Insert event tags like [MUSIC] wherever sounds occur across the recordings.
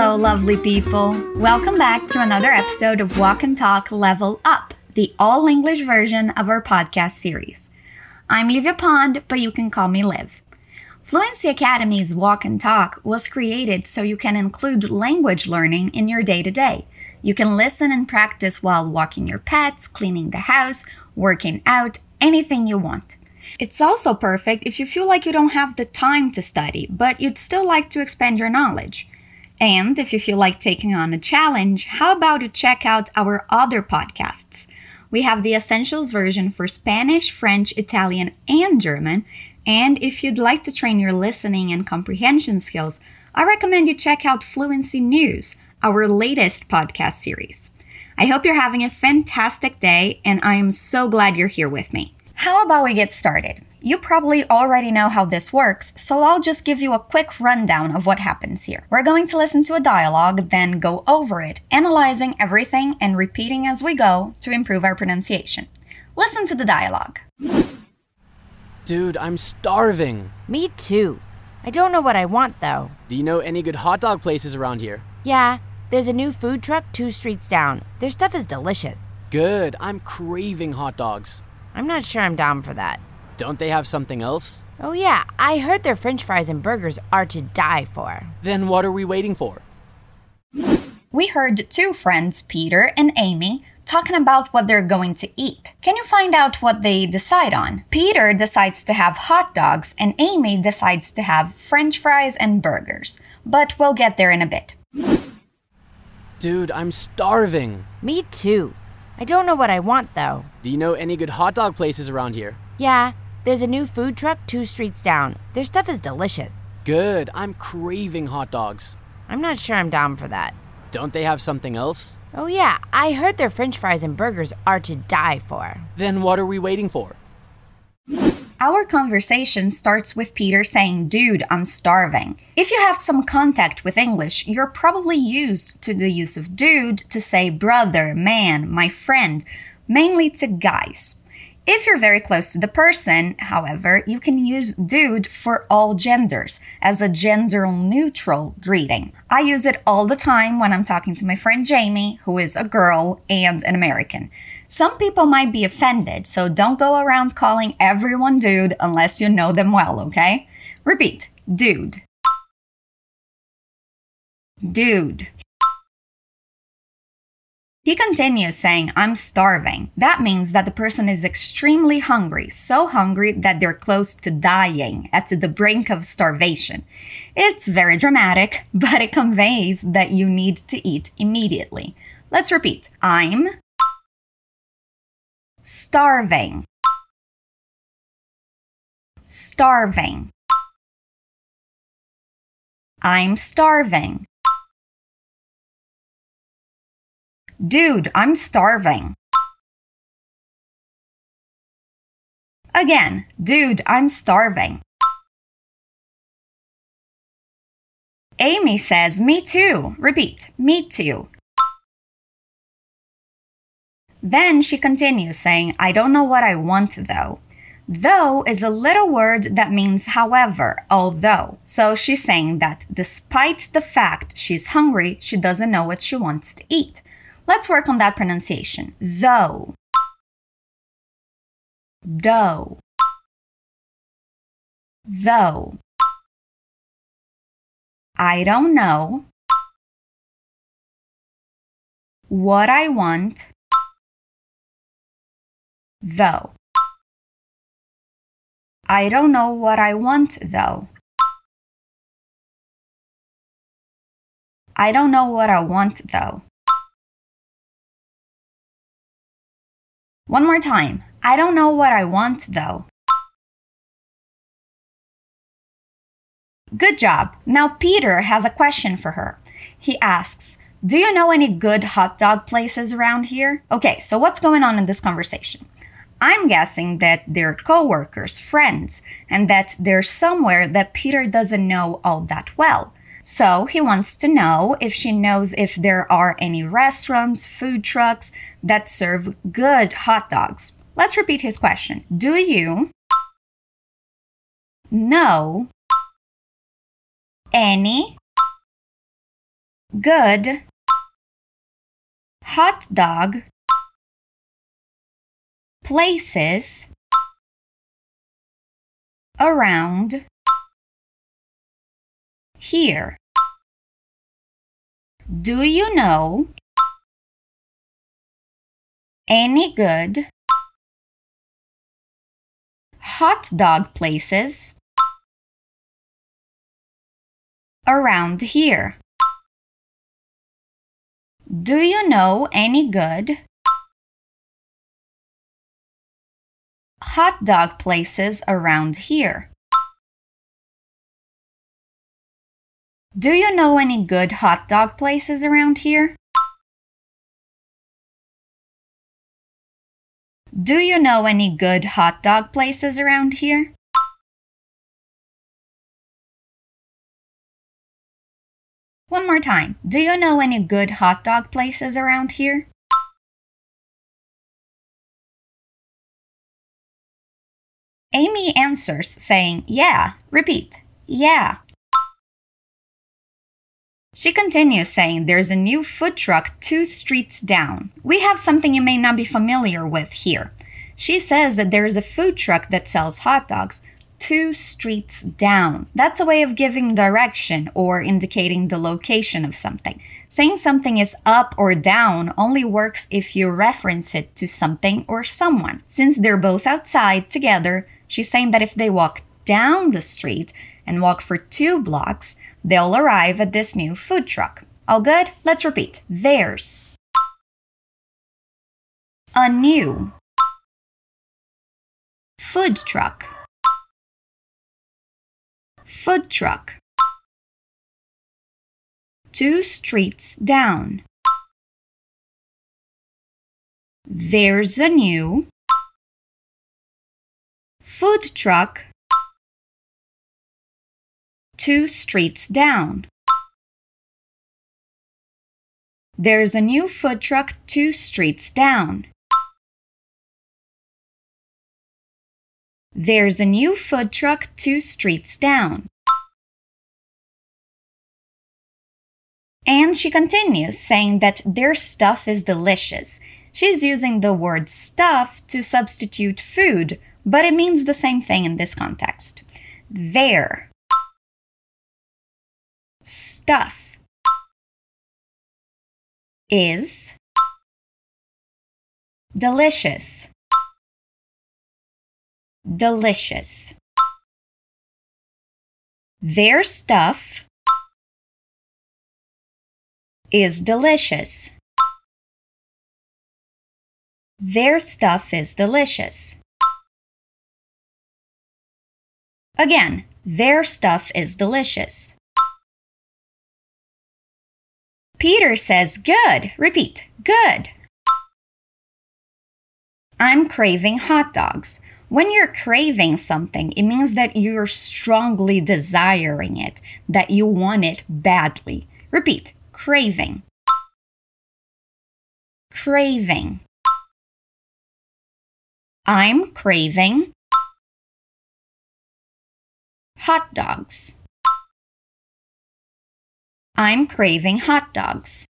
Hello, lovely people. Welcome back to another episode of Walk and Talk Level Up, the all English version of our podcast series. I'm Livia Pond, but you can call me Liv. Fluency Academy's Walk and Talk was created so you can include language learning in your day to day. You can listen and practice while walking your pets, cleaning the house, working out, anything you want. It's also perfect if you feel like you don't have the time to study, but you'd still like to expand your knowledge. And if you feel like taking on a challenge, how about you check out our other podcasts? We have the Essentials version for Spanish, French, Italian, and German. And if you'd like to train your listening and comprehension skills, I recommend you check out Fluency News, our latest podcast series. I hope you're having a fantastic day, and I am so glad you're here with me. How about we get started? You probably already know how this works, so I'll just give you a quick rundown of what happens here. We're going to listen to a dialogue, then go over it, analyzing everything and repeating as we go to improve our pronunciation. Listen to the dialogue. Dude, I'm starving. Me too. I don't know what I want though. Do you know any good hot dog places around here? Yeah, there's a new food truck two streets down. Their stuff is delicious. Good. I'm craving hot dogs. I'm not sure I'm down for that. Don't they have something else? Oh, yeah, I heard their french fries and burgers are to die for. Then what are we waiting for? We heard two friends, Peter and Amy, talking about what they're going to eat. Can you find out what they decide on? Peter decides to have hot dogs, and Amy decides to have french fries and burgers. But we'll get there in a bit. Dude, I'm starving. Me too. I don't know what I want though. Do you know any good hot dog places around here? Yeah, there's a new food truck two streets down. Their stuff is delicious. Good. I'm craving hot dogs. I'm not sure I'm down for that. Don't they have something else? Oh, yeah, I heard their french fries and burgers are to die for. Then what are we waiting for? Our conversation starts with Peter saying, Dude, I'm starving. If you have some contact with English, you're probably used to the use of dude to say brother, man, my friend, mainly to guys. If you're very close to the person, however, you can use dude for all genders as a gender neutral greeting. I use it all the time when I'm talking to my friend Jamie, who is a girl and an American. Some people might be offended, so don't go around calling everyone dude unless you know them well, okay? Repeat dude. Dude. He continues saying, I'm starving. That means that the person is extremely hungry, so hungry that they're close to dying, at the brink of starvation. It's very dramatic, [LAUGHS] but it conveys that you need to eat immediately. Let's repeat I'm starving. Starving. I'm starving. Dude, I'm starving. Again, dude, I'm starving. Amy says, Me too. Repeat, me too. Then she continues saying, I don't know what I want though. Though is a little word that means however, although. So she's saying that despite the fact she's hungry, she doesn't know what she wants to eat. Let's work on that pronunciation. Though. Though. Though. I don't know what I want, though. I don't know what I want, though. I don't know what I want, though. One more time. I don't know what I want though. Good job. Now Peter has a question for her. He asks, Do you know any good hot dog places around here? Okay, so what's going on in this conversation? I'm guessing that they're coworkers, friends, and that they're somewhere that Peter doesn't know all that well. So he wants to know if she knows if there are any restaurants, food trucks that serve good hot dogs. Let's repeat his question. Do you know any good hot dog places around here. Do you know any good hot dog places around here? Do you know any good hot dog places around here? Do you know any good hot dog places around here? Do you know any good hot dog places around here? One more time. Do you know any good hot dog places around here? Amy answers saying, Yeah. Repeat, Yeah. She continues saying there's a new food truck two streets down. We have something you may not be familiar with here. She says that there's a food truck that sells hot dogs two streets down. That's a way of giving direction or indicating the location of something. Saying something is up or down only works if you reference it to something or someone. Since they're both outside together, she's saying that if they walk down the street and walk for two blocks, they'll arrive at this new food truck. All good? Let's repeat. There's a new food truck. Food truck. Two streets down. There's a new food truck two streets down. There's a new food truck two streets down. There's a new food truck two streets down. And she continues, saying that their stuff is delicious. She's using the word stuff to substitute food, but it means the same thing in this context. Their stuff is delicious. Delicious. Their stuff is delicious. Their stuff is delicious. Again, their stuff is delicious. Peter says, Good. Repeat, good. I'm craving hot dogs. When you're craving something, it means that you're strongly desiring it, that you want it badly. Repeat, craving. Craving. I'm craving hot dogs. I'm craving hot dogs.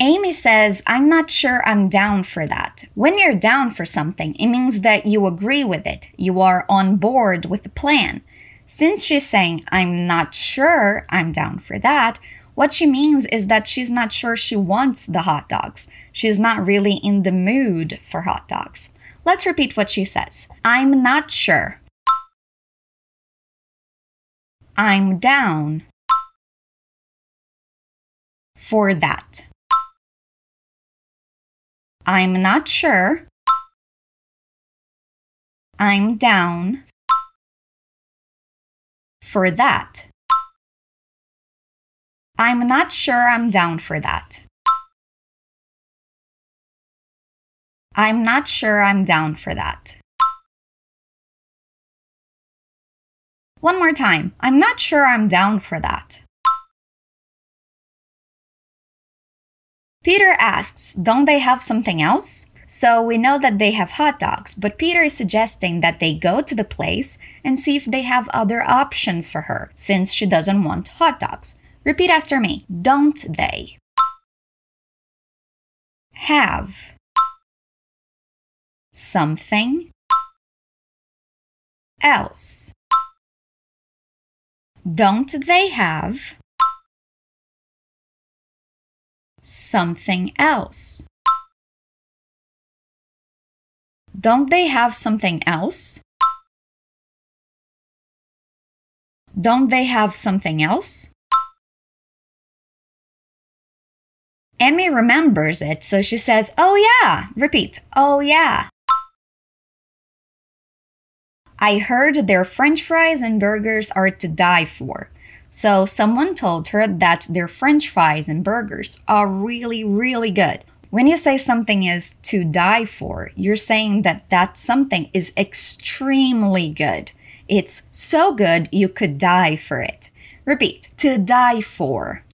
Amy says, I'm not sure I'm down for that. When you're down for something, it means that you agree with it. You are on board with the plan. Since she's saying, I'm not sure I'm down for that, what she means is that she's not sure she wants the hot dogs. She's not really in the mood for hot dogs. Let's repeat what she says I'm not sure. I'm down for that. I'm not sure. I'm down for that. I'm not sure I'm down for that. I'm not sure I'm down for that. One more time. I'm not sure I'm down for that. Peter asks, Don't they have something else? So we know that they have hot dogs, but Peter is suggesting that they go to the place and see if they have other options for her, since she doesn't want hot dogs. Repeat after me. Don't they? Have something else. Don't they have something else? Don't they have something else? Don't they have something else? Emmy remembers it, so she says, Oh yeah. Repeat, Oh yeah. I heard their french fries and burgers are to die for. So someone told her that their french fries and burgers are really, really good. When you say something is to die for, you're saying that that something is extremely good. It's so good you could die for it. Repeat, to die for.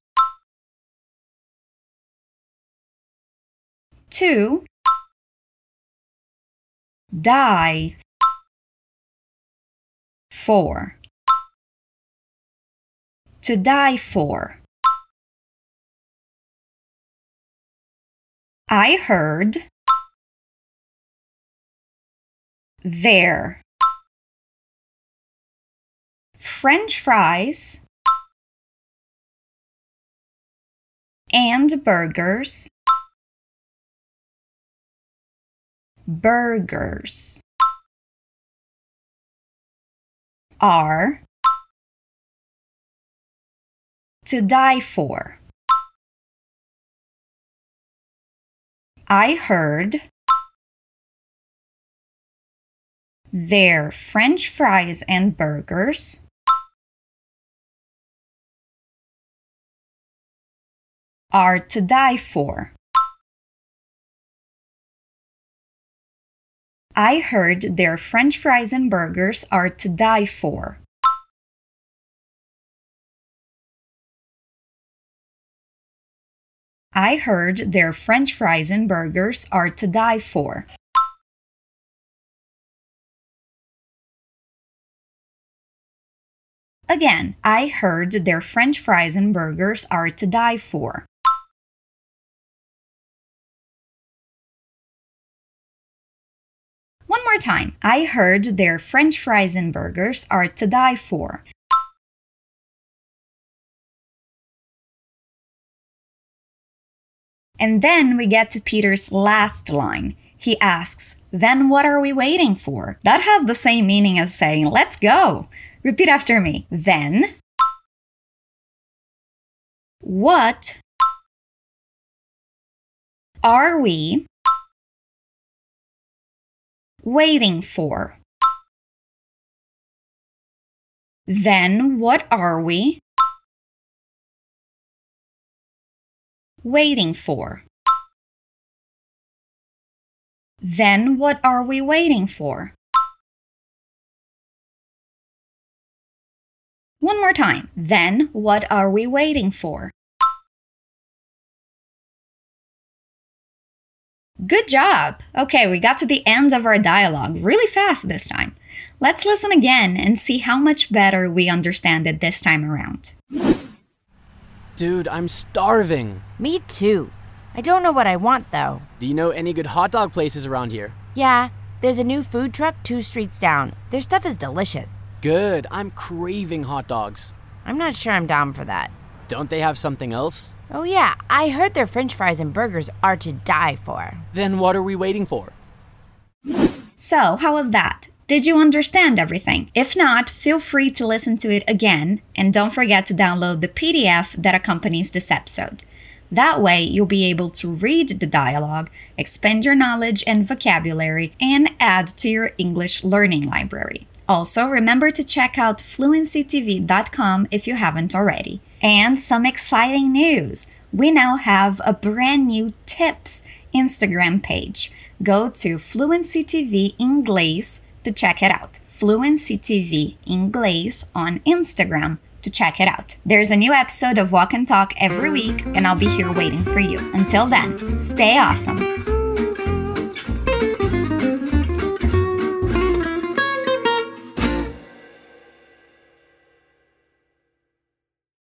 To die for. To die for. I heard their. French fries and burgers burgers are to die for. I heard their French fries and burgers are to die for. I heard their French fries and burgers are to die for. I heard their French fries and burgers are to die for. Again, I heard their French fries and burgers are to die for. More time. I heard their French fries and burgers are to die for. And then we get to Peter's last line. He asks, Then what are we waiting for? That has the same meaning as saying, Let's go. Repeat after me. Then what are we waiting for? Then what are we waiting for? Then what are we waiting for? One more time. Then what are we waiting for? Good job! Okay, we got to the end of our dialogue really fast this time. Let's listen again and see how much better we understand it this time around. Dude, I'm starving. Me too. I don't know what I want though. Do you know any good hot dog places around here? Yeah, there's a new food truck two streets down. Their stuff is delicious. Good. I'm craving hot dogs. I'm not sure I'm down for that. Don't they have something else? Oh, yeah, I heard their french fries and burgers are to die for. Then what are we waiting for? So, how was that? Did you understand everything? If not, feel free to listen to it again and don't forget to download the PDF that accompanies this episode. That way, you'll be able to read the dialogue, expand your knowledge and vocabulary, and add to your English learning library. Also, remember to check out fluencytv.com if you haven't already. And some exciting news! We now have a brand new tips Instagram page. Go to Fluency TV Inglês to check it out. Fluency TV Inglês on Instagram to check it out. There's a new episode of Walk and Talk every week, and I'll be here waiting for you. Until then, stay awesome.